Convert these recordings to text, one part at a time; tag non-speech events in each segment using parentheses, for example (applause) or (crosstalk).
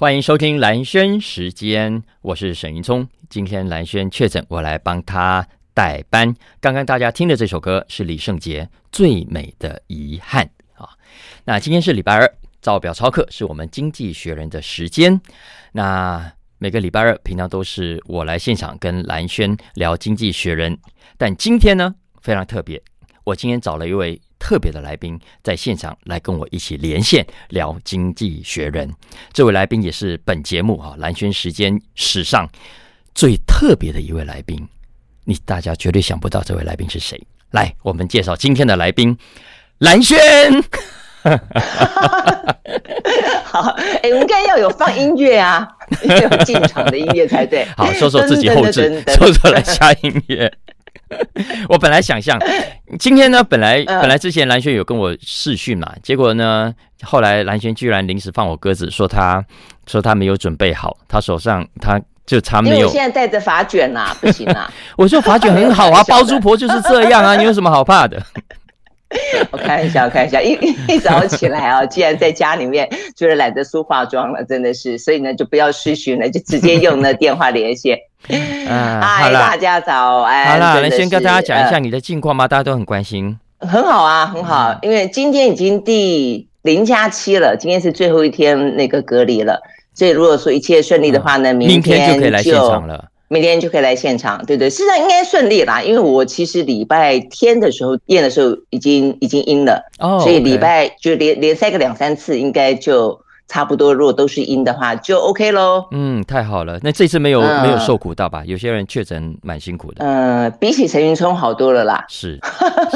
欢迎收听兰萱时间，我是沈云聪。今天兰萱确诊，我来帮他代班。刚刚大家听的这首歌是李圣杰《最美的遗憾》啊。那今天是礼拜二，照表操课是我们经济学人的时间。那每个礼拜二，平常都是我来现场跟兰萱聊经济学人，但今天呢非常特别，我今天找了一位。特别的来宾在现场来跟我一起连线聊《经济学人》，这位来宾也是本节目哈蓝轩时间史上最特别的一位来宾，你大家绝对想不到这位来宾是谁。来，我们介绍今天的来宾，蓝轩。好，哎、欸，我们应该要有放音乐啊，要 (laughs) 有进场的音乐才对。好，说说自己后置，说说来下音乐。(laughs) 我本来想象 (laughs) 今天呢，本来本来之前蓝轩有跟我试训嘛，结果呢，后来蓝轩居然临时放我鸽子，说他说他没有准备好，他手上他就差没有。因为我现在带着发卷呐，不行啊。(laughs) 我说发卷很好啊，包租婆就是这样啊，你有什么好怕的？(laughs) 我开玩笑，开玩笑，一一早起来啊，(laughs) 既然在家里面，就是懒得梳化妆了，真的是，所以呢，就不要失讯了，就直接用那电话连线。啊，(laughs) 嗨，大家早，安，好啦，能先跟大家讲一下你的近况吗？大家都很关心。很好啊，很好，因为今天已经第零加七了，今天是最后一天那个隔离了，所以如果说一切顺利的话呢，明天就可以来现场了。明天就可以来现场，对对，事实上应该顺利啦，因为我其实礼拜天的时候验的时候已经已经阴了，哦，oh. 所以礼拜就连连塞个两三次，应该就差不多。如果都是阴的话，就 OK 喽。嗯，太好了，那这次没有、嗯、没有受苦到吧？有些人确诊蛮辛苦的。嗯、呃，比起陈云聪好多了啦。是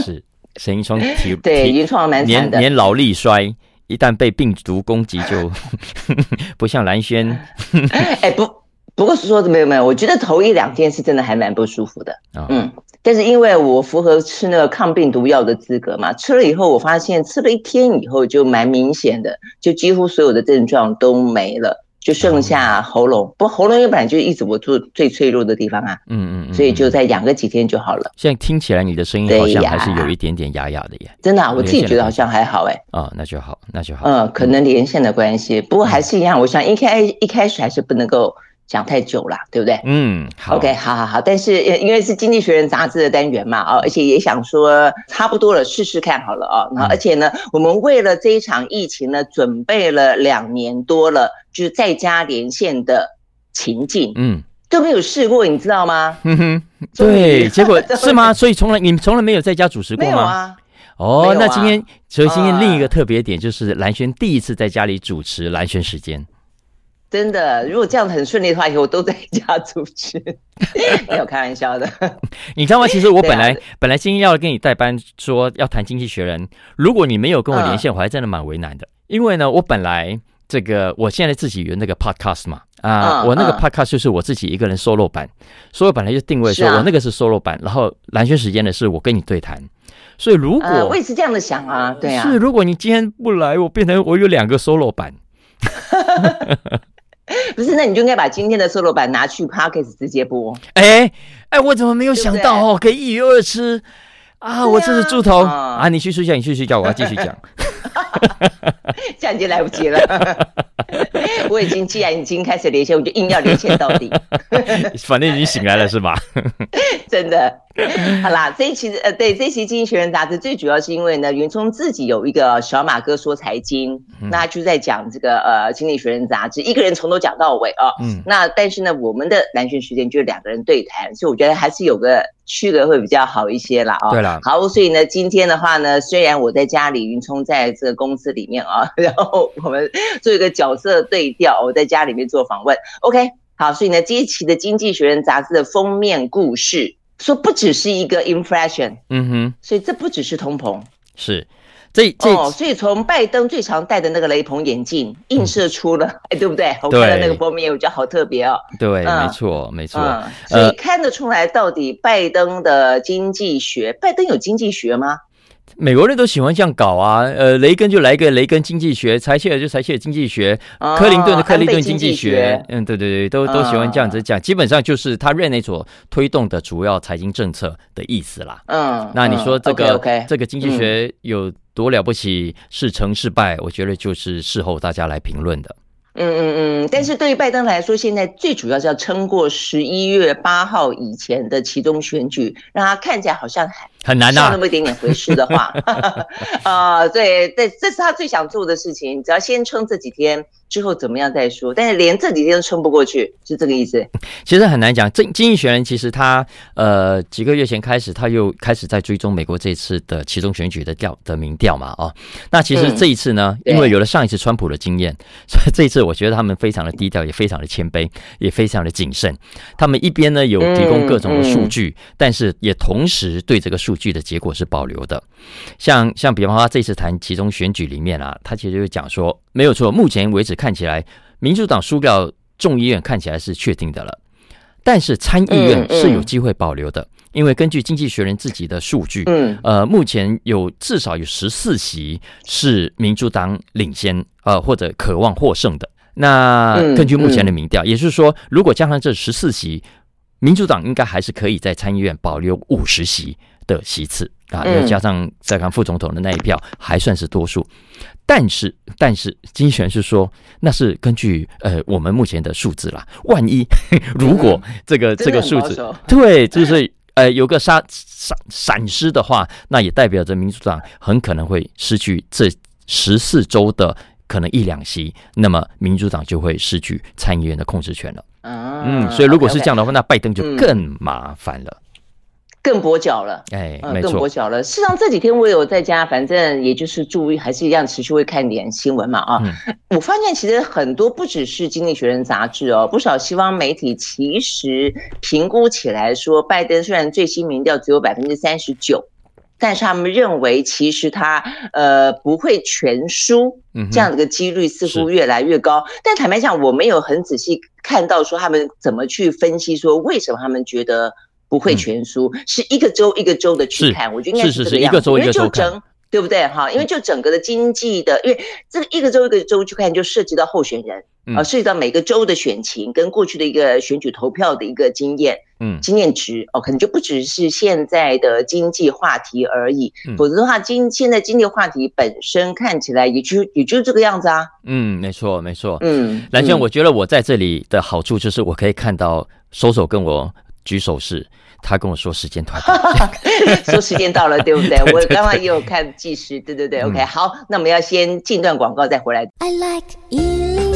是，陈云聪 (laughs) 体对云聪蛮惨的，年年老力衰，一旦被病毒攻击就 (laughs) 不像兰萱。(laughs) 哎不。不过说的没有没有，我觉得头一两天是真的还蛮不舒服的，哦、嗯，但是因为我符合吃那个抗病毒药的资格嘛，吃了以后我发现吃了一天以后就蛮明显的，就几乎所有的症状都没了，就剩下喉咙，哦、不喉咙又本来就一直我做最脆弱的地方啊，嗯嗯，嗯，所以就再养个几天就好了。现在听起来你的声音好像还是有一点点哑哑的耶，真的、啊，我自己觉得好像还好哎，啊、哦，那就好，那就好，嗯，可能连线的关系，不过还是一样，嗯、我想一开一开始还是不能够。讲太久了，对不对？嗯，好，OK，好好好。但是因为是《经济学人》杂志的单元嘛，哦，而且也想说差不多了，试试看好了哦。然后，而且呢，我们为了这一场疫情呢，准备了两年多了，就是在家连线的情境，嗯，都没有试过，你知道吗？嗯哼，对，结果 (laughs) 是吗？所以从来你们从来没有在家主持过吗？没有啊。哦，啊、那今天所以今天另一个特别点就是蓝轩第一次在家里主持蓝轩时间。真的，如果这样子很顺利的话，以后我都在家出去，(laughs) 没有开玩笑的。(laughs) 你知道吗？其实我本来本来今天要跟你代班，说要谈经济学人。如果你没有跟我连线，我还真的蛮为难的。因为呢，我本来这个我现在自己有那个 podcast 嘛，啊，我那个 podcast 就是我自己一个人 solo 版，所以我本来就定位说我那个是 solo 版，然后蓝轩时间的是我跟你对谈。所以如果我也是这样的想啊，对啊，是如果你今天不来，我变成我有两个 solo 版。(laughs) (laughs) 不是，那你就应该把今天的 solo 版拿去 Podcast 直接播。哎哎，我怎么没有想到哦？可以一鱼二吃啊！我这是猪头啊！你去睡觉，你去睡觉，我要继续讲。(laughs) 这样已经来不及了。(laughs) 我已经既然已经开始连线，我就硬要连线到底。反正已经醒来了是吧？真的。(laughs) 好啦，这一期呃，对这一期《经济学人》杂志最主要是因为呢，云聪自己有一个小马哥说财经，嗯、那就在讲这个呃《经济学人》杂志，一个人从头讲到尾啊。嗯。那但是呢，我们的兰萱时间就是两个人对谈，所以我觉得还是有个区隔会比较好一些啦。啊。对了。好，所以呢，今天的话呢，虽然我在家里，云聪在这个公司里面啊，(laughs) 然后我们做一个角色对调，我在家里面做访问。OK，好，所以呢，这一期的《经济学人》杂志的封面故事。说不只是一个 inflation，嗯哼，所以这不只是通膨，是这这哦，所以从拜登最常戴的那个雷朋眼镜映射出了，(laughs) 哎，对不对？我看到那个封面，我觉得好特别哦。对，没错，没错。所以看得出来，到底拜登的经济学，拜登有经济学吗？美国人都喜欢这样搞啊，呃，雷根就来一个雷根经济学，柴切尔就柴切尔经济学，哦、克林顿的克林顿经济学，嗯，对对对，都都喜欢这样子讲，嗯、基本上就是他任内所推动的主要财经政策的意思啦。嗯，那你说这个、嗯、okay, okay, 这个经济学有多了不起，是成是败，我觉得就是事后大家来评论的。嗯嗯嗯，但是对于拜登来说，现在最主要是要撑过十一月八号以前的其中选举，让他看起来好像还很难呐，那么一点点回事的话，(laughs) 啊、呃，对对，这是他最想做的事情，只要先撑这几天。之后怎么样再说？但是连这几天都撑不过去，是这个意思。其实很难讲。这经济学人其实他呃几个月前开始，他又开始在追踪美国这次的其中选举的调的民调嘛。哦，那其实这一次呢，嗯、因为有了上一次川普的经验，所以这一次我觉得他们非常的低调，也非常的谦卑，也非常的谨慎。他们一边呢有提供各种的数据，但是也同时对这个数据的结果是保留的。像像比方说他这次谈其中选举里面啊，他其实就讲说。没有错，目前为止看起来，民主党输掉众议院看起来是确定的了，但是参议院是有机会保留的，嗯嗯、因为根据经济学人自己的数据，嗯，呃，目前有至少有十四席是民主党领先，呃，或者渴望获胜的。那根据目前的民调，嗯嗯、也就是说，如果加上这十四席，民主党应该还是可以在参议院保留五十席的席次啊，又加上再看副总统的那一票，还算是多数。但是，但是，经济学人是说，那是根据呃我们目前的数字啦。万一 (laughs) 如果这个、嗯、这个数字对，就是 (laughs) 呃有个闪闪闪失的话，那也代表着民主党很可能会失去这十四周的可能一两席，那么民主党就会失去参议院的控制权了。嗯，所以如果是这样的话，那拜登就更麻烦了。更跛脚了，哎，嗯，更跛脚了。事实上这几天我有在家，反正也就是注意，还是一样持续会看点新闻嘛啊。嗯，我发现其实很多不只是《经济学人》杂志哦，不少西方媒体其实评估起来说，拜登虽然最新民调只有百分之三十九，但是他们认为其实他呃不会全输，这样的一个几率似乎越来越高。但坦白讲，我没有很仔细看到说他们怎么去分析说为什么他们觉得。不会全输，嗯、是一个州一个州的去看，我觉得应该是这个样子，因为就整，对不对？哈？因为就整个的经济的，嗯、因为这个一个州一个州去看，就涉及到候选人，嗯、啊，涉及到每个州的选情跟过去的一个选举投票的一个经验，嗯，经验值哦，可能就不只是现在的经济话题而已，嗯、否则的话，经现在经济话题本身看起来也就也就这个样子啊，嗯，没错没错，嗯，兰萱，我觉得我在这里的好处就是我可以看到收手跟我举手势。他跟我说时间到了，(laughs) 说时间到了，对不 (laughs) 对？我刚刚也有看计时，对对对，OK，好，那我们要先进段广告再回来。I like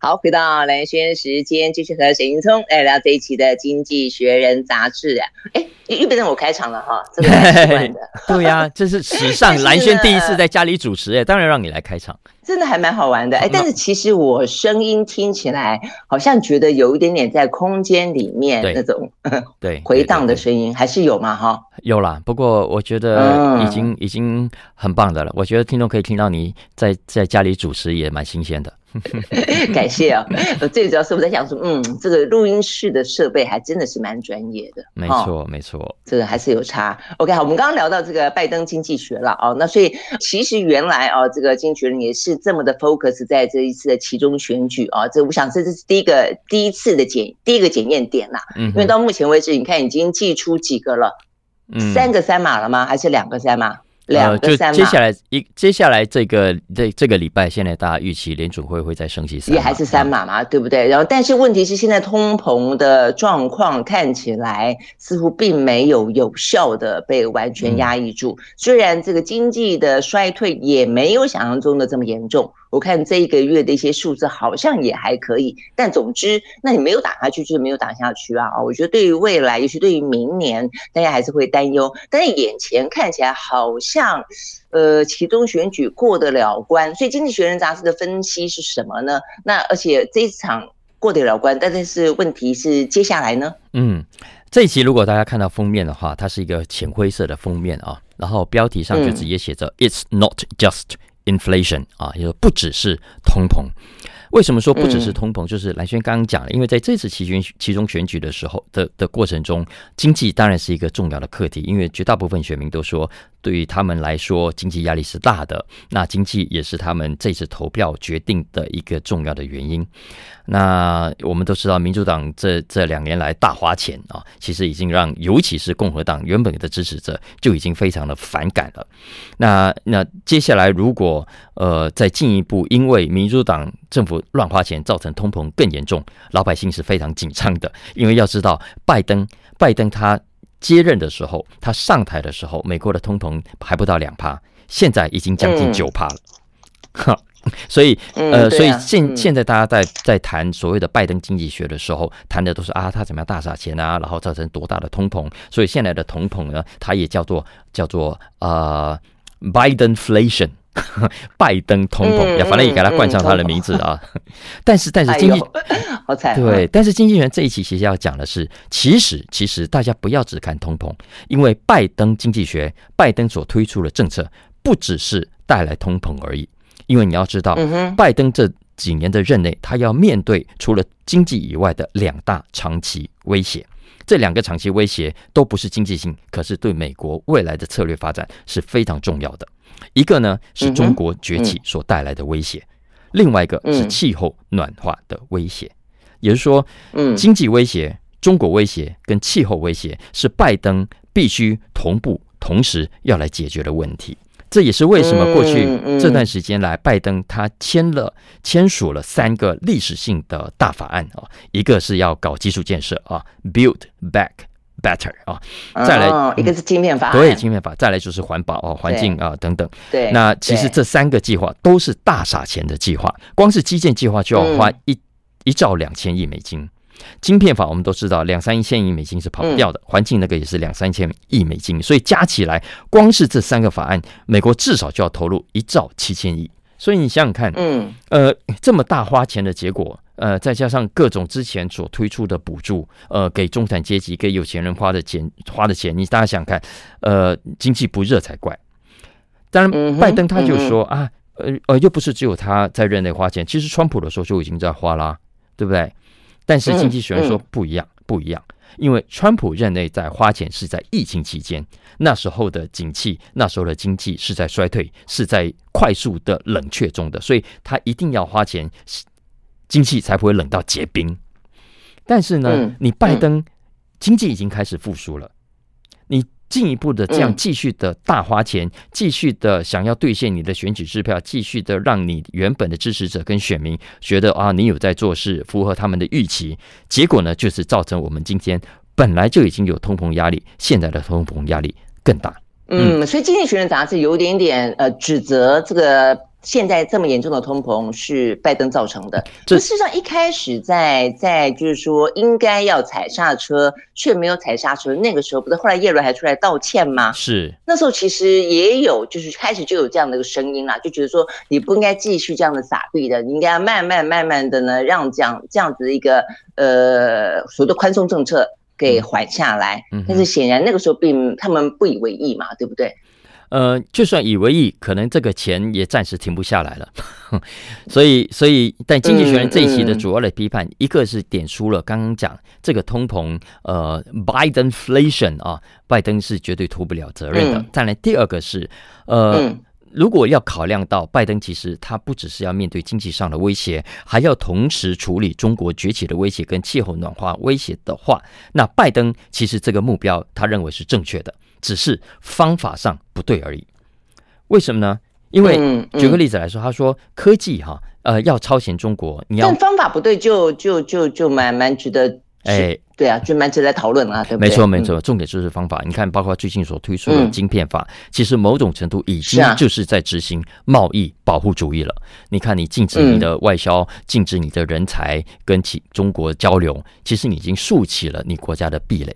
好，回到蓝轩时间，继续和沈云聪来聊这一期的《经济学人》杂志啊。哎，又变成我开场了哈，这个蛮习惯的。(laughs) 对呀、啊，这是史上蓝轩第一次在家里主持，哎，当然让你来开场。(laughs) 真的还蛮好玩的，哎，但是其实我声音听起来好像觉得有一点点在空间里面那种 (laughs) 对回荡的声音，还是有嘛哈？有啦，不过我觉得已经已经很棒的了。我觉得听众可以听到你在在家里主持也蛮新鲜的。(laughs) 感谢啊！最主要是我在想说，嗯，这个录音室的设备还真的是蛮专业的。没错，没错，这个还是有差。OK，好，我们刚刚聊到这个拜登经济学了啊，那所以其实原来哦，这个经济学人也是这么的 focus 在这一次的其中选举啊，这我想这是第一个第一次的检第一个检验点啦。嗯，因为到目前为止，你看已经寄出几个了，嗯，三个三码了吗？还是两个三码？两个三码，就接下来一接下来这个这这个礼拜，现在大家预期联准会会再升息三，也还是三码嘛，对不对？然后，但是问题是，现在通膨的状况看起来似乎并没有有效的被完全压抑住，嗯、虽然这个经济的衰退也没有想象中的这么严重。我看这一个月的一些数字好像也还可以，但总之，那你没有打下去就是没有打下去啊！啊，我觉得对于未来，尤其对于明年，大家还是会担忧。但是眼前看起来好像，呃，其中选举过得了关。所以《经济学人》杂志的分析是什么呢？那而且这一场过得了关，但是问题是接下来呢？嗯，这一期如果大家看到封面的话，它是一个浅灰色的封面啊，然后标题上就直接写着 “It's not just”。Inflation 啊，也不只是通膨，为什么说不只是通膨？嗯、就是蓝轩刚刚讲了，因为在这次期选其中选举的时候的的过程中，经济当然是一个重要的课题，因为绝大部分选民都说，对于他们来说，经济压力是大的。那经济也是他们这次投票决定的一个重要的原因。那我们都知道，民主党这这两年来大花钱啊，其实已经让尤其是共和党原本的支持者就已经非常的反感了。那那接下来如果呃再进一步，因为民主党政府乱花钱，造成通膨更严重，老百姓是非常紧张的。因为要知道，拜登拜登他接任的时候，他上台的时候，美国的通膨还不到两趴，现在已经将近九趴了。哈、嗯。所以，呃，所以现现在大家在在谈所谓的拜登经济学的时候，谈的都是啊，他怎么样大撒钱啊，然后造成多大的通膨。所以现在的通膨呢，它也叫做叫做呃，Bidenflation，(laughs) 拜登通膨，反正也给他冠上他的名字啊。(laughs) 但是，但是经济 (laughs) 好惨，对，但是经济学这一期其实要讲的是，其实其实大家不要只看通膨，因为拜登经济学，拜登所推出的政策不只是带来通膨而已。因为你要知道，拜登这几年的任内，他要面对除了经济以外的两大长期威胁。这两个长期威胁都不是经济性，可是对美国未来的策略发展是非常重要的。一个呢是中国崛起所带来的威胁，另外一个是气候暖化的威胁。也就是说，经济威胁、中国威胁跟气候威胁是拜登必须同步同时要来解决的问题。这也是为什么过去这段时间来，拜登他签了签署了三个历史性的大法案啊，一个是要搞基础建设啊，Build Back Better 啊，再来一个是晶片法，对，晶片法，再来就是环保啊，环境啊等等。对，那其实这三个计划都是大撒钱的计划，光是基建计划就要花一一兆两千亿美金。晶片法我们都知道，两三千亿美金是跑不掉的。环境那个也是两三千亿美金，所以加起来，光是这三个法案，美国至少就要投入一兆七千亿。所以你想想看，嗯，呃，这么大花钱的结果，呃，再加上各种之前所推出的补助，呃，给中产阶级、给有钱人花的钱，花的钱，你大家想想看，呃，经济不热才怪。当然，拜登他就说啊，呃呃，又不是只有他在任内花钱，其实川普的时候就已经在花啦，对不对？但是经济学人说不一样，不一样，因为川普任内在花钱是在疫情期间，那时候的景气，那时候的经济是在衰退，是在快速的冷却中的，所以他一定要花钱，经济才不会冷到结冰。但是呢，你拜登经济已经开始复苏了，你。进一步的这样继续的大花钱，继续的想要兑现你的选举支票，继续的让你原本的支持者跟选民觉得啊，你有在做事，符合他们的预期。结果呢，就是造成我们今天本来就已经有通膨压力，现在的通膨压力更大。嗯，所以《经济学人》杂志有点点呃指责这个。现在这么严重的通膨是拜登造成的。这事实上一开始在在就是说应该要踩刹车，却没有踩刹车。那个时候不是后来耶伦还出来道歉吗？是那时候其实也有就是开始就有这样的一个声音啦，就觉得说你不应该继续这样的撒币的，你应该要慢慢慢慢的呢让这样这样子的一个呃所谓的宽松政策给缓下来。嗯，但是显然那个时候并他们不以为意嘛，对不对？呃，就算以为意，可能这个钱也暂时停不下来了。(laughs) 所以，所以，但《经济学人》这一期的主要的批判，嗯嗯、一个是点出了刚刚讲这个通膨，呃，Bidenflation 啊，拜登是绝对脱不了责任的。嗯、再来，第二个是，呃，嗯、如果要考量到拜登其实他不只是要面对经济上的威胁，还要同时处理中国崛起的威胁跟气候暖化威胁的话，那拜登其实这个目标他认为是正确的。只是方法上不对而已。为什么呢？因为举个例子来说，他说科技哈呃要超前中国，你要但方法不对就就就就蛮蛮值得哎对啊，就蛮值得讨论啊，(laughs) 对不对？没错没错，重点就是方法。你看，包括最近所推出的晶片法，其实某种程度已经就是在执行贸易保护主义了。你看，你禁止你的外销，禁止你的人才跟其中国交流，其实你已经竖起了你国家的壁垒。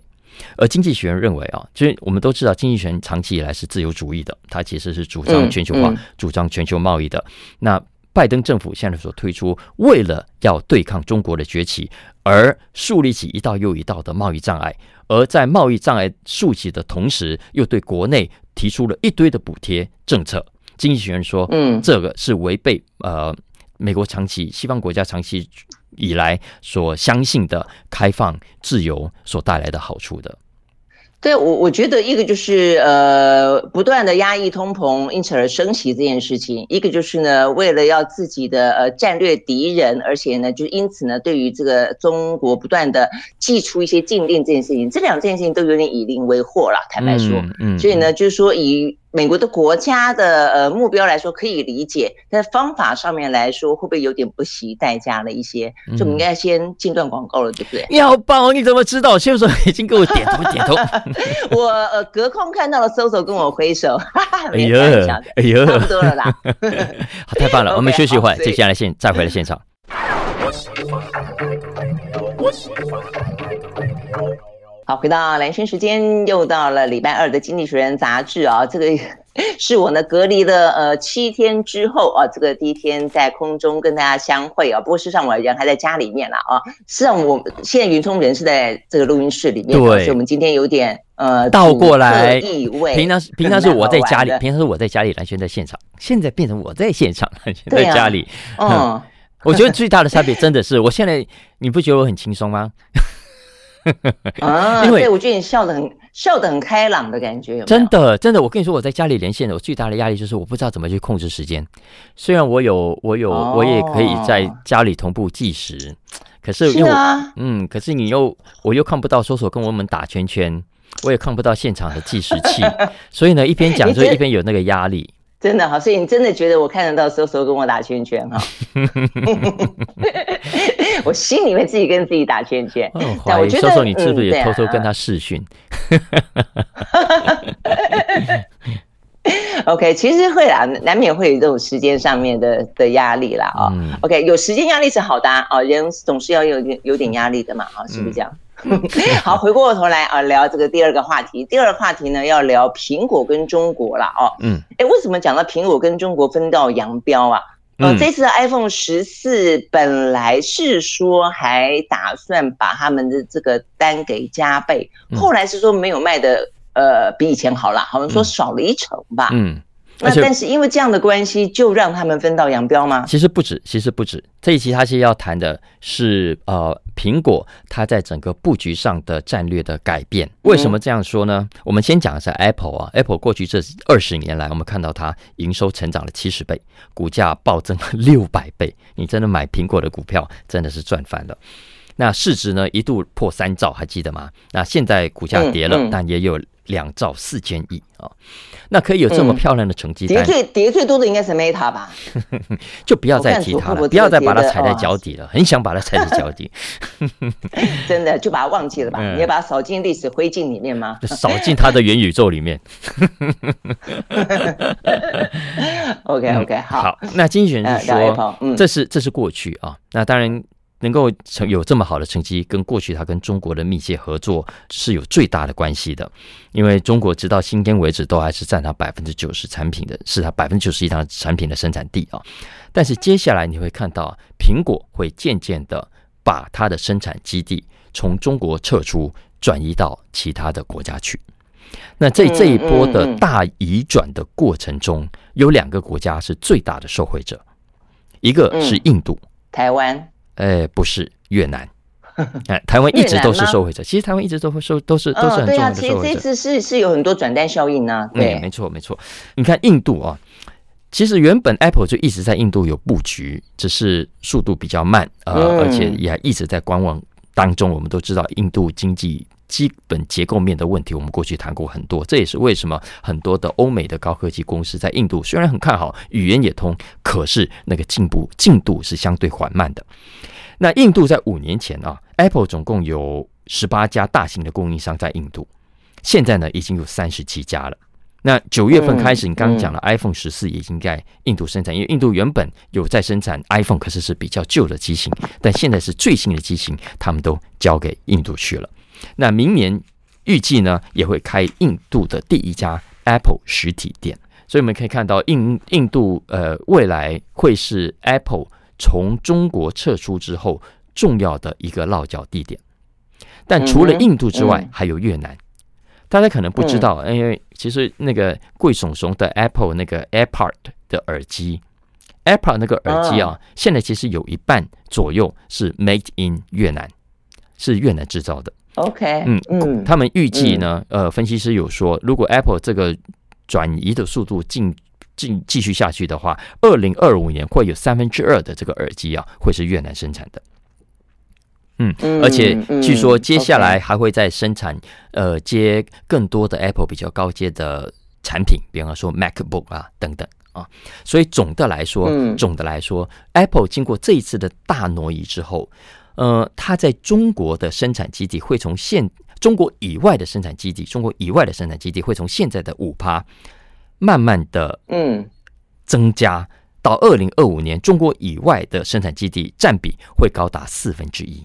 而经济学人认为啊，就是我们都知道，经济学人长期以来是自由主义的，他其实是主张全球化、主张全球贸易的。那拜登政府现在所推出，为了要对抗中国的崛起，而树立起一道又一道的贸易障碍，而在贸易障碍竖起的同时，又对国内提出了一堆的补贴政策。经济学人说，嗯，这个是违背呃。美国长期西方国家长期以来所相信的开放自由所带来的好处的。对，我我觉得一个就是呃，不断的压抑通膨，因此而升息这件事情；一个就是呢，为了要自己的呃战略敌人，而且呢，就因此呢，对于这个中国不断的祭出一些禁令这件事情，这两件事情都有点以邻为祸了，坦白说。嗯，嗯，所以呢，就是说以。美国的国家的呃目标来说可以理解，但方法上面来说会不会有点不惜代价了一些？所以我们应该先进段广告了，对不对？你好棒哦！你怎么知道？先生已经给我点头点头。(laughs) 我呃隔空看到了 Soso 跟我挥手，(laughs) 哈哈，哎呀，哎呦，差不多了啦。(laughs) 好，太棒了！我们休息一会儿，接下来现再回来现场。好，回到兰萱时间，又到了礼拜二的《经济学人》杂志啊，(laughs) 这个是我呢隔离了呃七天之后啊，这个第一天在空中跟大家相会啊。不过事实上我人还在家里面了啊。事实上我现在云聪人是在这个录音室里面，对，所以我们今天有点呃倒过来意味。平常平常是我在家里，平常是我在家里，蓝轩在现场，现在变成我在现场，(laughs) 在家里。嗯、啊，我觉得最大的差别真的是，我现在你不觉得我很轻松吗？(laughs) 啊，因为我觉得你笑得很笑得很开朗的感觉有没有？真的真的，我跟你说，我在家里连线的，我最大的压力就是我不知道怎么去控制时间。虽然我有我有、哦、我也可以在家里同步计时，可是因为我是嗯，可是你又我又看不到 Soso 跟我们打圈圈，我也看不到现场的计时器，(laughs) 所以呢，一边讲就一边有那个压力。真的哈，所以你真的觉得我看得到 Soso 跟我打圈圈哈？(laughs) 我心里面自己跟自己打圈圈。哦、但我觉得你是不是也偷偷跟他视讯？嗯、(laughs) OK，其实会啦，难免会有这种时间上面的的压力啦啊。嗯、OK，有时间压力是好的啊，人总是要有点有点压力的嘛啊，是不是这样？嗯 (laughs) 好，回过头来啊，聊这个第二个话题。第二个话题呢，要聊苹果跟中国了哦。嗯，哎，为什么讲到苹果跟中国分道扬镳啊？呃，这次的 iPhone 十四本来是说还打算把他们的这个单给加倍，后来是说没有卖的，呃，比以前好了，好像说少了一成吧。嗯。那但是因为这样的关系，就让他们分道扬镳吗？其实不止，其实不止。这一期他是要谈的是，呃，苹果它在整个布局上的战略的改变。为什么这样说呢？嗯、我们先讲一下 Apple 啊，Apple 过去这二十年来，我们看到它营收成长了七十倍，股价暴增了六百倍。你真的买苹果的股票，真的是赚翻了。那市值呢，一度破三兆，还记得吗？那现在股价跌了，嗯嗯、但也有。两兆四千亿啊，那可以有这么漂亮的成绩单？跌最跌最多的应该是 Meta 吧？(laughs) 就不要再提它了，不要再把它踩在脚底了。(laughs) 很想把它踩在脚底，(laughs) 真的就把它忘记了吧？你要把它扫进历史灰烬里面吗？扫进它的元宇宙里面。OK OK 好。好，那经纪人说，这是这是过去啊。那当然。能够成有这么好的成绩，跟过去他跟中国的密切合作是有最大的关系的，因为中国直到今天为止都还是占他百分之九十产品的，是他百分之九十以上产品的生产地啊。但是接下来你会看到，苹果会渐渐的把它的生产基地从中国撤出，转移到其他的国家去。那在这一波的大移转的过程中，有两个国家是最大的受惠者，一个是印度，台湾。哎，不是越南，(laughs) 哎，台湾一直都是受惠者。其实台湾一直都会受，都是都是很重要的受惠者。对啊，其实这次是是有很多转单效应呢。对，没错没错。你看印度啊，其实原本 Apple 就一直在印度有布局，只是速度比较慢，呃，而且也一直在观望当中。我们都知道印度经济。基本结构面的问题，我们过去谈过很多，这也是为什么很多的欧美的高科技公司在印度虽然很看好，语言也通，可是那个进步进度是相对缓慢的。那印度在五年前啊，Apple 总共有十八家大型的供应商在印度，现在呢已经有三十七家了。那九月份开始，你刚刚讲了 iPhone 十四已经在印度生产，因为印度原本有在生产 iPhone，可是是比较旧的机型，但现在是最新的机型，他们都交给印度去了。那明年预计呢，也会开印度的第一家 Apple 实体店，所以我们可以看到印印度呃未来会是 Apple 从中国撤出之后重要的一个落脚地点。但除了印度之外，还有越南。大家可能不知道，因为其实那个贵怂怂的 Apple 那个 AirPod 的耳机，AirPod 那个耳机啊，哦、现在其实有一半左右是 Made in 越南，是越南制造的。OK，嗯嗯，他们预计呢，呃，分析师有说，如果 Apple 这个转移的速度进进继续下去的话，二零二五年会有三分之二的这个耳机啊，会是越南生产的。嗯，而且据说接下来还会再生产呃接更多的 Apple 比较高阶的产品，比方说 MacBook 啊等等啊。所以总的来说，总的来说，Apple 经过这一次的大挪移之后，呃，它在中国的生产基地会从现中国以外的生产基地，中国以外的生产基地会从现在的五趴慢慢的嗯。增加到二零二五年，中国以外的生产基地占比会高达四分之一。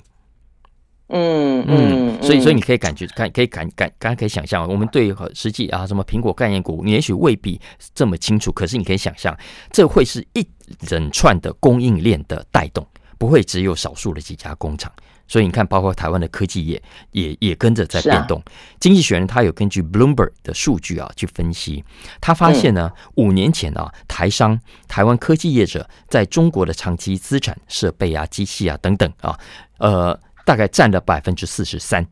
嗯嗯，所以所以你可以感觉看可以感感刚刚可以想象，我们对实际啊什么苹果概念股，你也许未必这么清楚，可是你可以想象，这会是一整串的供应链的带动，不会只有少数的几家工厂。所以你看，包括台湾的科技业也也跟着在变动。经济学人他有根据 Bloomberg 的数据啊去分析，他发现呢，五年前啊，台商台湾科技业者在中国的长期资产设备啊、机器啊等等啊，呃。大概占了百分之四十三，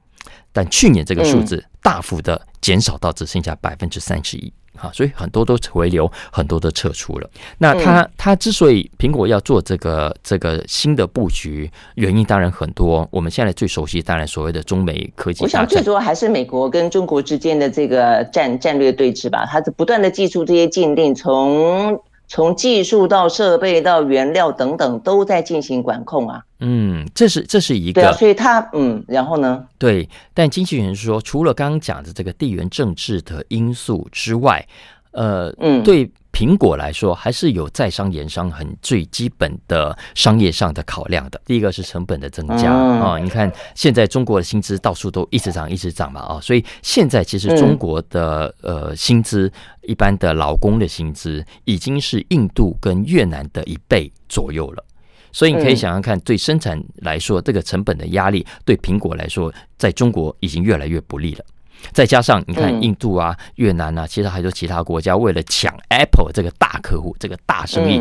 但去年这个数字大幅的减少到只剩下百分之三十一，哈，所以很多都回流，很多都撤出了。那它它之所以苹果要做这个这个新的布局，原因当然很多。我们现在最熟悉，当然所谓的中美科技，我想最主要还是美国跟中国之间的这个战战略对峙吧。它是不断的祭出这些禁令，从从技术到设备到原料等等，都在进行管控啊。嗯，这是这是一个，对啊，所以他嗯，然后呢？对，但经济学人说，除了刚刚讲的这个地缘政治的因素之外，呃，嗯，对。苹果来说，还是有在商言商很最基本的商业上的考量的。第一个是成本的增加啊，你看现在中国的薪资到处都一直涨，一直涨嘛啊，所以现在其实中国的呃薪资，一般的劳工的薪资已经是印度跟越南的一倍左右了。所以你可以想想看，对生产来说，这个成本的压力对苹果来说，在中国已经越来越不利了。再加上你看，印度啊、越南啊，其实还有其他国家，为了抢 Apple 这个大客户、这个大生意，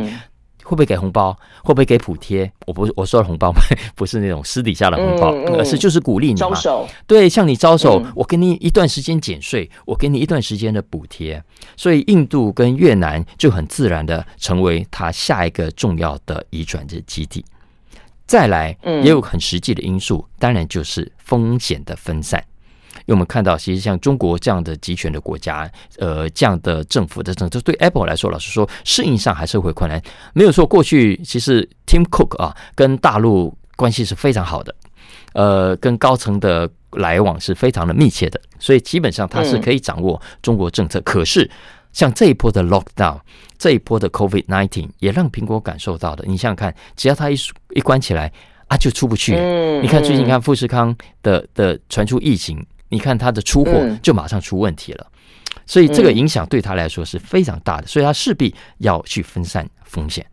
会不会给红包？会不会给补贴？我不是我说的红包，(laughs) 不是那种私底下的红包，而是就是鼓励你嘛。招手。对，向你招手，我给你一段时间减税，我给你一段时间的补贴。所以印度跟越南就很自然的成为它下一个重要的移转的基地。再来，也有很实际的因素，当然就是风险的分散。因为我们看到，其实像中国这样的集权的国家，呃，这样的政府的政策，对 Apple 来说，老实说，适应上还是会困难。没有说过去，其实 Tim Cook 啊，跟大陆关系是非常好的，呃，跟高层的来往是非常的密切的，所以基本上他是可以掌握中国政策。可是，像这一波的 Lockdown，这一波的 COVID nineteen 也让苹果感受到的。你想想看，只要他一一关起来啊，就出不去。你看最近看富士康的的传出疫情。你看他的出货就马上出问题了，所以这个影响对他来说是非常大的，所以他势必要去分散风险。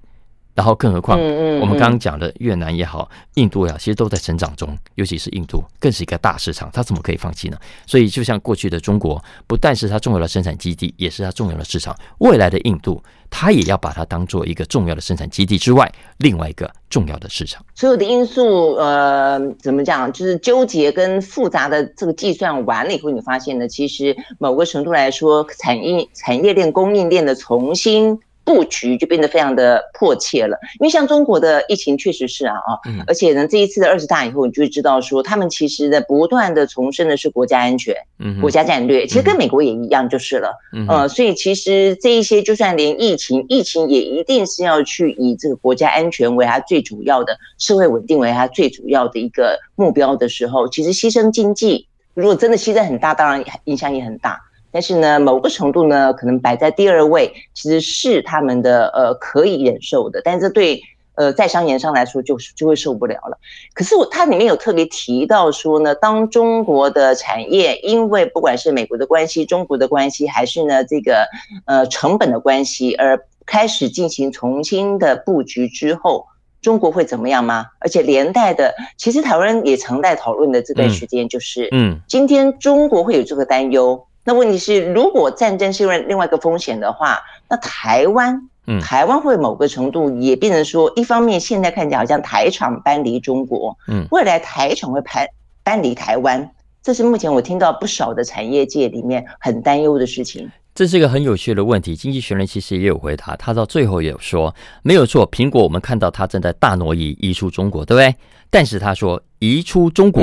然后，更何况我们刚刚讲的越南也好，印度也好，其实都在成长中，尤其是印度，更是一个大市场，他怎么可以放弃呢？所以，就像过去的中国，不但是它重要的生产基地，也是它重要的市场。未来的印度，他也要把它当做一个重要的生产基地之外，另外一个重要的市场。所有的因素，呃，怎么讲，就是纠结跟复杂的这个计算完了以后，你发现呢，其实某个程度来说，产业产业链供应链的重新。布局就变得非常的迫切了，因为像中国的疫情确实是啊啊，而且呢，这一次的二十大以后，你就会知道说，他们其实呢不断的重申的是国家安全，国家战略，其实跟美国也一样就是了，呃，所以其实这一些就算连疫情，疫情也一定是要去以这个国家安全为它最主要的，社会稳定为它最主要的一个目标的时候，其实牺牲经济，如果真的牺牲很大，当然影响也很大。但是呢，某个程度呢，可能摆在第二位，其实是他们的呃可以忍受的。但是这对呃在商言商来说，就是就会受不了了。可是我它里面有特别提到说呢，当中国的产业因为不管是美国的关系、中国的关系，还是呢这个呃成本的关系，而开始进行重新的布局之后，中国会怎么样吗？而且连带的，其实台湾人也常在讨论的这段时间，就是嗯，今天中国会有这个担忧。那问题是，如果战争是另外另外一个风险的话，那台湾嗯，台湾会某个程度也变成说，一方面现在看起来好像台厂搬离中国，嗯，未来台厂会搬搬离台湾，这是目前我听到不少的产业界里面很担忧的事情。这是一个很有趣的问题，经济学人其实也有回答，他到最后也有说，没有错，苹果我们看到它正在大挪移移出中国，对不对？但是他说移出中国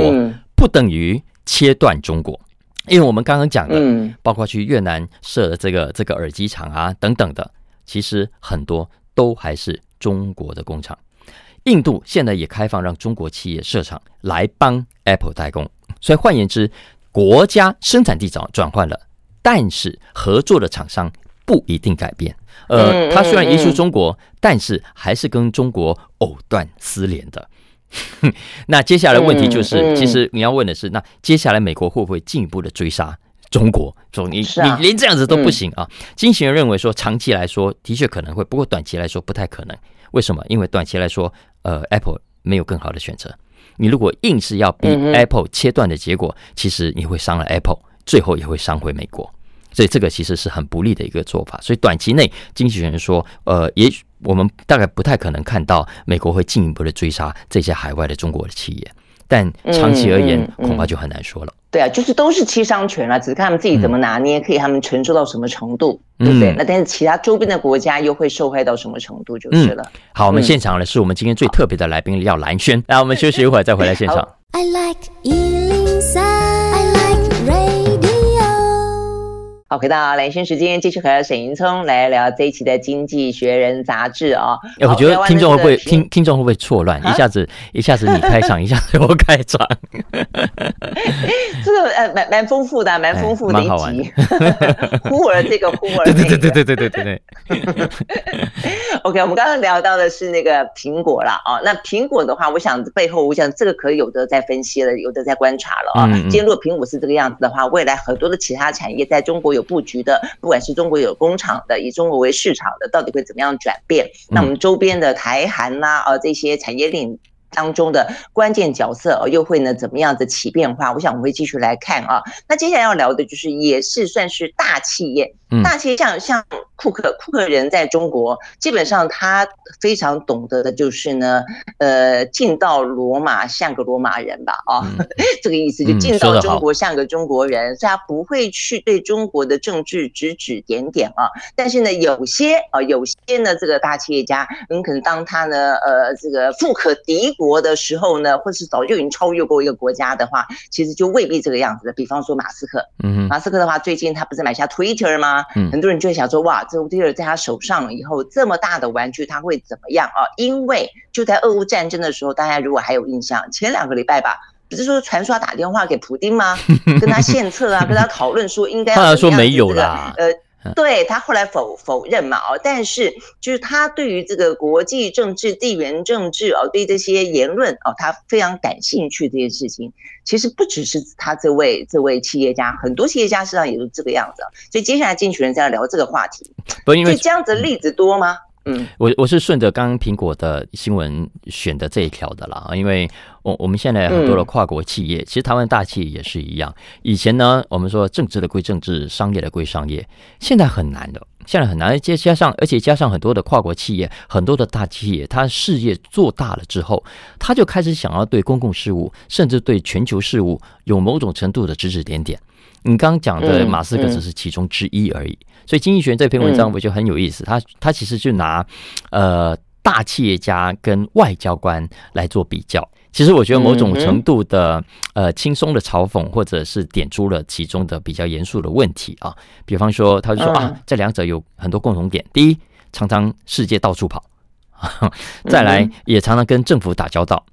不等于切断中国。因为我们刚刚讲的，嗯，包括去越南设的这个这个耳机厂啊等等的，其实很多都还是中国的工厂。印度现在也开放让中国企业设厂来帮 Apple 代工，所以换言之，国家生产地转转换了，但是合作的厂商不一定改变。呃，他虽然移出中国，但是还是跟中国藕断丝连的。(laughs) 那接下来问题就是，嗯嗯、其实你要问的是，那接下来美国会不会进一步的追杀中国？说你、啊、你连这样子都不行啊？经济学人认为说，长期来说的确可能会，不过短期来说不太可能。为什么？因为短期来说，呃，Apple 没有更好的选择。你如果硬是要逼 Apple 切断的结果，嗯、其实你会伤了 Apple，最后也会伤回美国。所以这个其实是很不利的一个做法。所以短期内，经济学人说，呃，也许我们大概不太可能看到美国会进一步的追杀这些海外的中国的企业。但长期而言，恐怕就很难说了。对啊，就是都是七伤拳了，只是看他们自己怎么拿捏，可以他们承受到什么程度，对不对？那但是其他周边的国家又会受害到什么程度，就是了。好，我们现场呢是我们今天最特别的来宾廖兰轩，来，我们休息一会儿再回来现场。I like 好，回到兰萱时间，继续和沈云聪来聊这一期的《经济学人》杂志啊。哎，我觉得听众会不会听听众会不会错乱？一下子一下子你开场，(laughs) 一下子我开场。这个呃，蛮蛮丰富的，蛮丰富的一集。(laughs) 忽而这个，忽而那个。对对对对对对对对。(laughs) OK，我们刚刚聊到的是那个苹果了啊。那苹果的话，我想背后，我想这个可以有的在分析了，有的在观察了啊。今天如果苹果是这个样子的话，未来很多的其他产业在中国有。布局的，不管是中国有工厂的，以中国为市场的，到底会怎么样转变？那我们周边的台韩呐，呃，这些产业链当中的关键角色，又会呢怎么样子起变化？我想我们会继续来看啊。那接下来要聊的就是，也是算是大企业，大企业像像。库克，库克人在中国，基本上他非常懂得的就是呢，呃，进到罗马像个罗马人吧，啊，嗯、(laughs) 这个意思就进到中国像个中国人，嗯、所以他不会去对中国的政治指指点点啊。但是呢，有些啊，有些呢，这个大企业家，嗯可能当他呢，呃，这个富可敌国的时候呢，或是早就已经超越过一个国家的话，其实就未必这个样子的。比方说马斯克，嗯，马斯克的话，最近他不是买下 Twitter 吗？嗯，很多人就会想说，哇。这乌迪尔在他手上以后，这么大的玩具他会怎么样啊？因为就在俄乌战争的时候，大家如果还有印象，前两个礼拜吧，不是说传说打电话给普丁吗？跟他献策啊，(laughs) 跟他讨论说应该。他说没有啦，呃。对，他后来否否认嘛，哦，但是就是他对于这个国际政治、地缘政治哦，对这些言论哦，他非常感兴趣。这件事情其实不只是他这位这位企业家，很多企业家实际上也是这个样子。所以接下来经济学人在聊这个话题，不因为这样子的例子多吗？嗯，我我是顺着刚刚苹果的新闻选的这一条的啦，因为我我们现在很多的跨国企业，其实台湾大企业也是一样。以前呢，我们说政治的归政治，商业的归商业，现在很难的，现在很难。加加上，而且加上很多的跨国企业，很多的大企业，它事业做大了之后，他就开始想要对公共事务，甚至对全球事务有某种程度的指指点点。你刚刚讲的马斯克只是其中之一而已。所以经济学人这篇文章我觉得很有意思，他他其实就拿呃大企业家跟外交官来做比较。其实我觉得某种程度的呃轻松的嘲讽，或者是点出了其中的比较严肃的问题啊。比方说，他就说啊，这两者有很多共同点：第一，常常世界到处跑；(laughs) 再来，也常常跟政府打交道。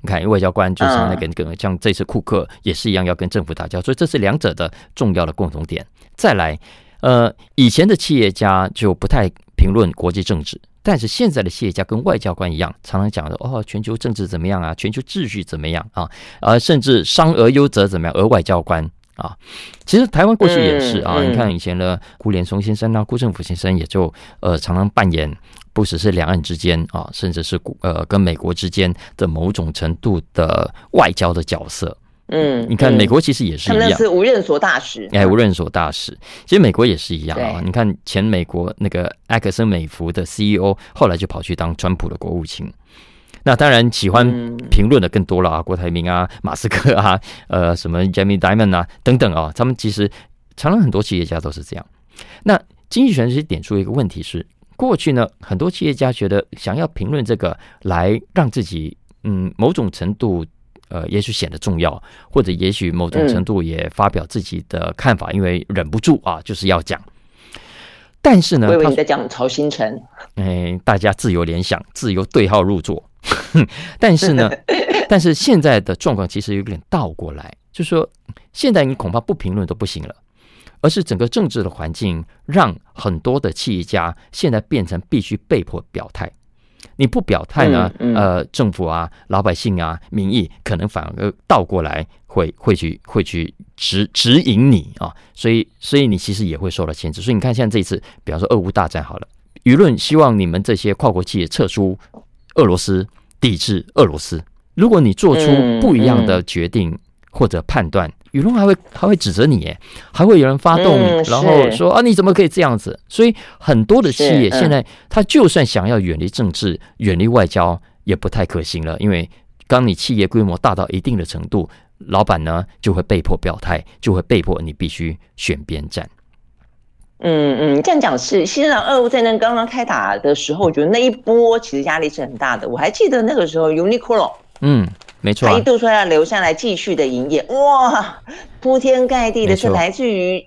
你看，外交官就是那个那个，像这次库克也是一样要跟政府打交道，所以这是两者的重要的共同点。再来。呃，以前的企业家就不太评论国际政治，但是现在的企业家跟外交官一样，常常讲的哦，全球政治怎么样啊，全球秩序怎么样啊，呃，甚至商而优则怎么样，而外交官啊，其实台湾过去也是啊，嗯嗯、你看以前的顾连松先生啊，顾政府先生也就呃常常扮演不只是两岸之间啊，甚至是呃跟美国之间的某种程度的外交的角色。嗯，你看美国其实也是一样，他们是无任所大使，哎，无任所大使，其实美国也是一样啊。你看前美国那个埃克森美孚的 CEO，后来就跑去当川普的国务卿。那当然喜欢评论的更多了啊，郭台铭啊，马斯克啊，(laughs) 呃，什么 Jamie Dimon 啊等等啊，他们其实常常很多企业家都是这样。那经济学人其实点出一个问题是，过去呢，很多企业家觉得想要评论这个来让自己嗯某种程度呃也许显得重要，或者也许某种程度也发表自己的看法，因为忍不住啊就是要讲。但是呢，我以为你在讲曹新成。(laughs) 哎，大家自由联想，自由对号入座。(laughs) 但是呢，(laughs) 但是现在的状况其实有点倒过来，就是说，现在你恐怕不评论都不行了，而是整个政治的环境让很多的企业家现在变成必须被迫表态。你不表态呢，呃，政府啊、老百姓啊、民意可能反而倒过来会会去会去指指引你啊，所以所以你其实也会受到牵制。所以你看，像这一次，比方说俄乌大战好了，舆论希望你们这些跨国企业撤出。俄罗斯抵制俄罗斯，如果你做出不一样的决定或者判断，舆论还会还会指责你，耶，还会有人发动，然后说啊，你怎么可以这样子？所以很多的企业现在，他就算想要远离政治、远离外交，也不太可行了，因为当你企业规模大到一定的程度，老板呢就会被迫表态，就会被迫你必须选边站。嗯嗯，这样讲是，其实上俄乌战争刚刚开打的时候，我觉得那一波其实压力是很大的。我还记得那个时候，Uniqlo，嗯，没错、啊，他一度说要留下来继续的营业，哇，铺天盖地的是来自于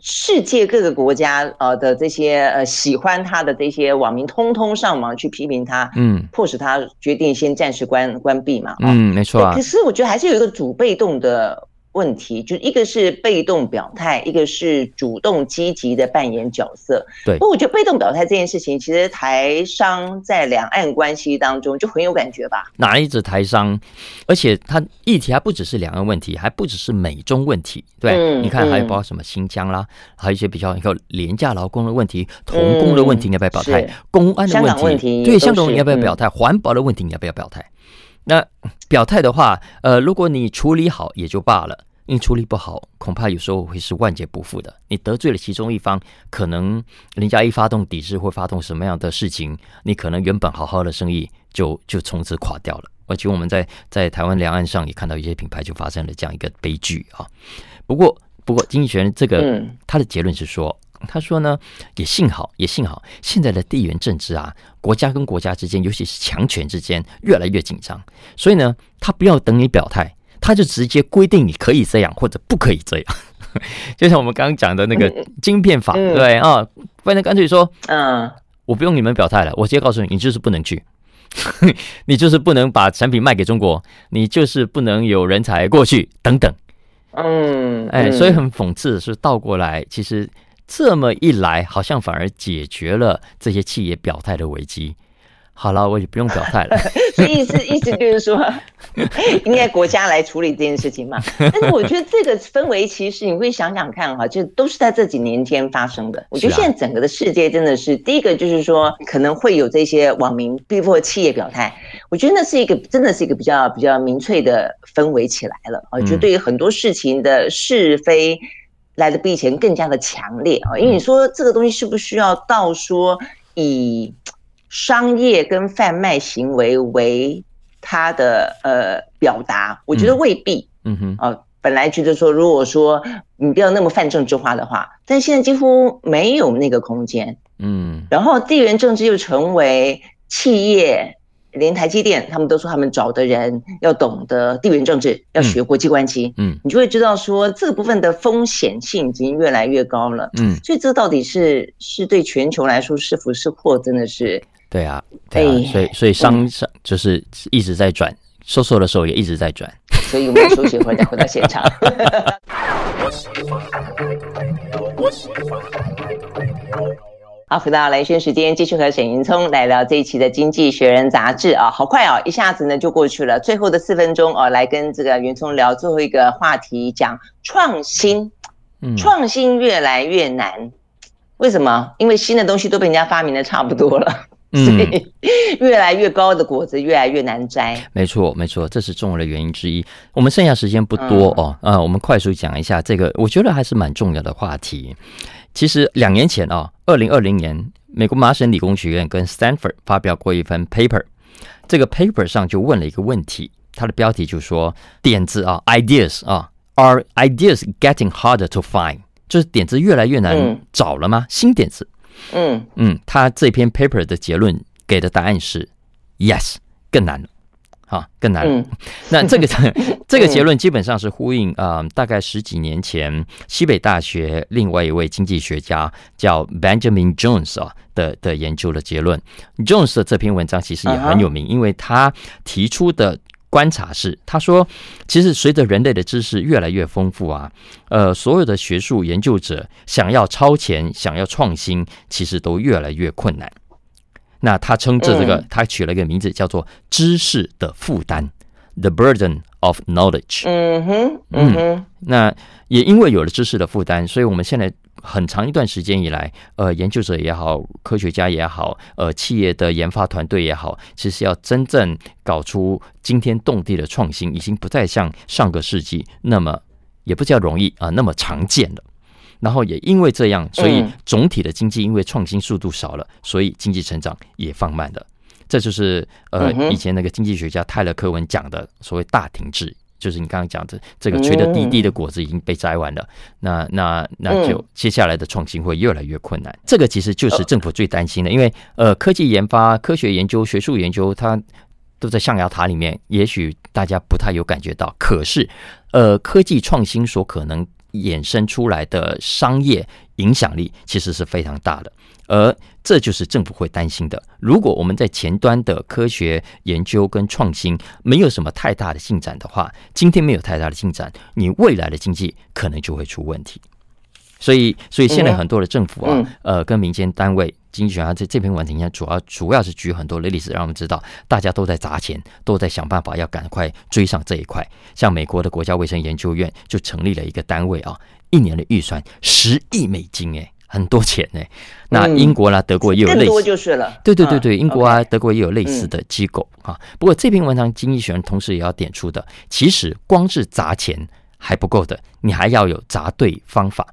世界各个国家呃的这些呃喜欢他的这些网民，通通上网去批评他，嗯，迫使他决定先暂时关关闭嘛，嗯，没错、啊。可是我觉得还是有一个主被动的。问题就一个是被动表态，一个是主动积极的扮演角色。对，不过我觉得被动表态这件事情，其实台商在两岸关系当中就很有感觉吧？哪一只台商？而且它议题还不只是两岸问题，还不只是美中问题。对，嗯、你看还有包括什么新疆啦，嗯、还有一些比较一个廉价劳工的问题、童工的问题，你要不要表态？公安的问题，问题对，香港你要不要表态？环、嗯、保的问题你要不要表态？那表态的话，呃，如果你处理好也就罢了，你处理不好，恐怕有时候会是万劫不复的。你得罪了其中一方，可能人家一发动抵制，或发动什么样的事情，你可能原本好好的生意就就从此垮掉了。而且我们在在台湾两岸上也看到一些品牌就发生了这样一个悲剧啊。不过不过，经济学人这个他的结论是说，他说呢，也幸好也幸好，现在的地缘政治啊，国家跟国家之间，尤其是强权之间，越来越紧张。所以呢，他不要等你表态，他就直接规定你可以这样或者不可以这样。(laughs) 就像我们刚刚讲的那个晶片法，嗯、对啊，不然干脆说，嗯，我不用你们表态了，我直接告诉你，你就是不能去，(laughs) 你就是不能把产品卖给中国，你就是不能有人才过去等等。嗯，哎，所以很讽刺的是，倒过来，其实。这么一来，好像反而解决了这些企业表态的危机。好了，我也不用表态了。(laughs) 意思意思就是说，(laughs) 应该国家来处理这件事情嘛。但是我觉得这个氛围，其实你会想想看哈，就都是在这几年间发生的。我觉得现在整个的世界真的是，第一个就是说，可能会有这些网民逼迫企业表态。我觉得那是一个真的是一个比较比较民粹的氛围起来了啊。就对于很多事情的是非。来的比以前更加的强烈啊！因为你说这个东西是不是需要到说以商业跟贩卖行为为它的呃表达？我觉得未必。嗯哼啊，本来觉得说，如果说你不要那么泛政治化的话，但现在几乎没有那个空间。嗯，然后地缘政治又成为企业。连台积电他们都说，他们找的人要懂得地缘政治，要学国际关系。嗯，你就会知道说，这个部分的风险性已经越来越高了。嗯，所以这到底是是对全球来说是福是祸，真的是对啊，对啊。所以所以商商就是一直在转，收缩的时候也一直在转。所以我们休息一会儿再回到现场。好，回到兰萱时间，继续和沈云聪来聊这一期的《经济学人》杂志啊，好快啊，一下子呢就过去了。最后的四分钟啊，来跟这个云聪聊最后一个话题，讲创新。嗯，创新越来越难，为什么？因为新的东西都被人家发明的差不多了。所以 (laughs) 越来越高的果子越来越难摘。嗯、没错，没错，这是重要的原因之一。我们剩下时间不多哦，啊、嗯呃，我们快速讲一下这个，我觉得还是蛮重要的话题。其实两年前啊，二零二零年，美国麻省理工学院跟 Stanford 发表过一份 paper，这个 paper 上就问了一个问题，它的标题就是说点子啊，ideas 啊，are ideas getting harder to find？就是点子越来越难找了吗？嗯、新点子？嗯嗯，他这篇 paper 的结论给的答案是 yes，更难了，啊，更难。嗯、(laughs) 那这个 (laughs) 这个结论基本上是呼应啊、呃，大概十几年前西北大学另外一位经济学家叫 Benjamin Jones 啊的的研究的结论。Jones 的这篇文章其实也很有名，因为他提出的。观察是，他说，其实随着人类的知识越来越丰富啊，呃，所有的学术研究者想要超前、想要创新，其实都越来越困难。那他称这这个，嗯、他取了一个名字叫做“知识的负担 ”（The burden of knowledge）。嗯哼，嗯哼。那也因为有了知识的负担，所以我们现在。很长一段时间以来，呃，研究者也好，科学家也好，呃，企业的研发团队也好，其实要真正搞出惊天动地的创新，已经不再像上个世纪那么，也不叫容易啊，那么常见了。然后也因为这样，所以总体的经济因为创新速度少了，所以经济成长也放慢了。这就是呃，以前那个经济学家泰勒·科文讲的所谓大停滞。就是你刚刚讲的，这个垂得低低的果子已经被摘完了，那那那就接下来的创新会越来越困难。这个其实就是政府最担心的，因为呃，科技研发、科学研究、学术研究，它都在象牙塔里面，也许大家不太有感觉到。可是，呃，科技创新所可能衍生出来的商业影响力，其实是非常大的。而这就是政府会担心的。如果我们在前端的科学研究跟创新没有什么太大的进展的话，今天没有太大的进展，你未来的经济可能就会出问题。所以，所以现在很多的政府啊，呃，跟民间单位、经济学家在这篇文章下，主要主要是举很多的例子，让我们知道大家都在砸钱，都在想办法要赶快追上这一块。像美国的国家卫生研究院就成立了一个单位啊，一年的预算十亿美金，诶。很多钱呢，那英国啦、德国也有类似，就是了。对对对对，英国啊、德国也有类似的机构啊。不过这篇文章经济学人同时也要点出的，其实光是砸钱还不够的，你还要有砸对方法。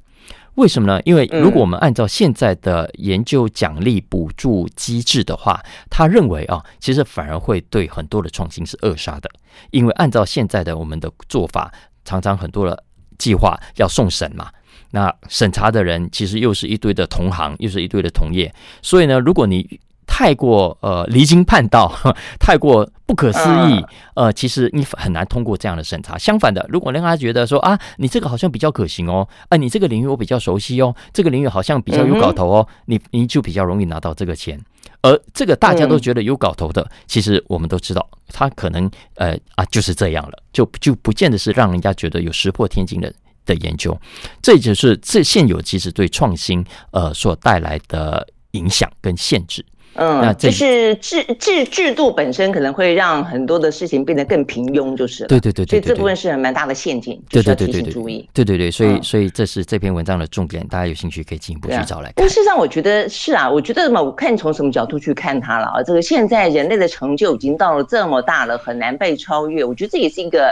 为什么呢？因为如果我们按照现在的研究奖励补助机制的话，他认为啊，其实反而会对很多的创新是扼杀的。因为按照现在的我们的做法，常常很多的计划要送审嘛。那审查的人其实又是一堆的同行，又是一堆的同业，所以呢，如果你太过呃离经叛道，(laughs) 太过不可思议，呃，其实你很难通过这样的审查。相反的，如果让他觉得说啊，你这个好像比较可行哦，啊，你这个领域我比较熟悉哦，这个领域好像比较有搞头哦，你你就比较容易拿到这个钱。而这个大家都觉得有搞头的，其实我们都知道，他可能呃啊就是这样了，就就不见得是让人家觉得有石破天惊的。的研究，这就是这现有其实对创新呃所带来的影响跟限制。嗯，那就是制制制度本身可能会让很多的事情变得更平庸，就是了。对对对，对，对，对，所以这部分是很蛮大的陷阱，对对对对，对，注意。对对对，所以所以这是这篇文章的重点，大家有兴趣可以进一步去找来看。但事实上，我觉得是啊，我觉得嘛，我看从什么角度去看它了啊。这个现在人类的成就已经到了这么大了，很难被超越。我觉得这也是一个。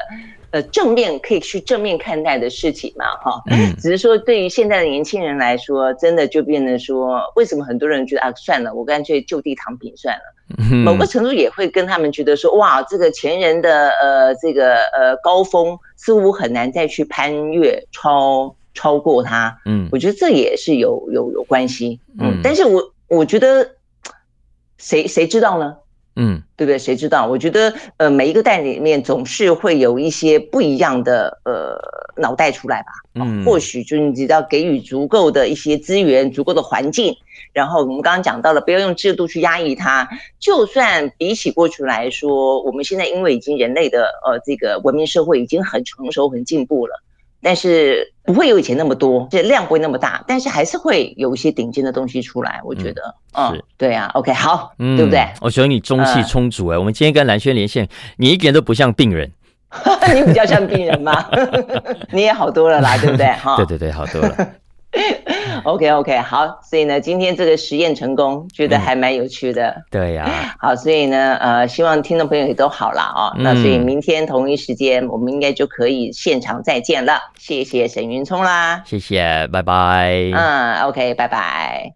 呃，正面可以去正面看待的事情嘛，哈，只是说对于现在的年轻人来说，真的就变成说，为什么很多人觉得啊，算了，我干脆就地躺平算了。某个程度也会跟他们觉得说，哇，这个前人的呃这个呃高峰似乎很难再去攀越超超过他。嗯，我觉得这也是有有有关系。嗯，但是我我觉得谁谁知道呢？嗯，对不对？谁知道？我觉得，呃，每一个代里面总是会有一些不一样的呃脑袋出来吧。嗯，或许就是你只要给予足够的一些资源、足够的环境，然后我们刚刚讲到了，不要用制度去压抑它。就算比起过去来说，我们现在因为已经人类的呃这个文明社会已经很成熟、很进步了。但是不会有以前那么多，这量不会那么大，但是还是会有一些顶尖的东西出来，我觉得，嗯，是对啊，OK，好，嗯，对不对？我觉得你中气充足哎，我们今天跟蓝轩连线，你一点都不像病人，(laughs) 你比较像病人吗？(laughs) 你也好多了啦，对不对？哈，(laughs) 对对对，好多了。(laughs) OK OK，好，所以呢，今天这个实验成功，觉得还蛮有趣的。嗯、对呀、啊，(laughs) 好，所以呢，呃，希望听众朋友也都好了啊、哦。嗯、那所以明天同一时间，我们应该就可以现场再见了。谢谢沈云聪啦，谢谢，拜拜。嗯，OK，拜拜。